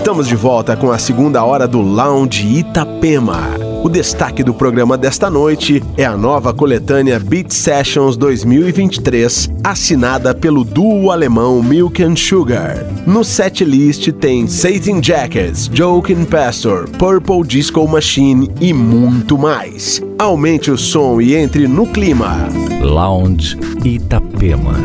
Estamos de volta com a segunda hora do Lounge Itapema. O destaque do programa desta noite é a nova coletânea Beat Sessions 2023, assinada pelo duo alemão Milk and Sugar. No setlist tem Satan Jackets, Joking Pastor, Purple Disco Machine e muito mais. Aumente o som e entre no clima. Lounge Itapema.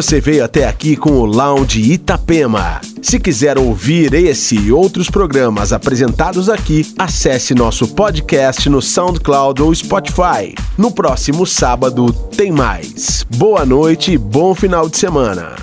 Você veio até aqui com o Lounge Itapema. Se quiser ouvir esse e outros programas apresentados aqui, acesse nosso podcast no SoundCloud ou Spotify. No próximo sábado tem mais. Boa noite e bom final de semana.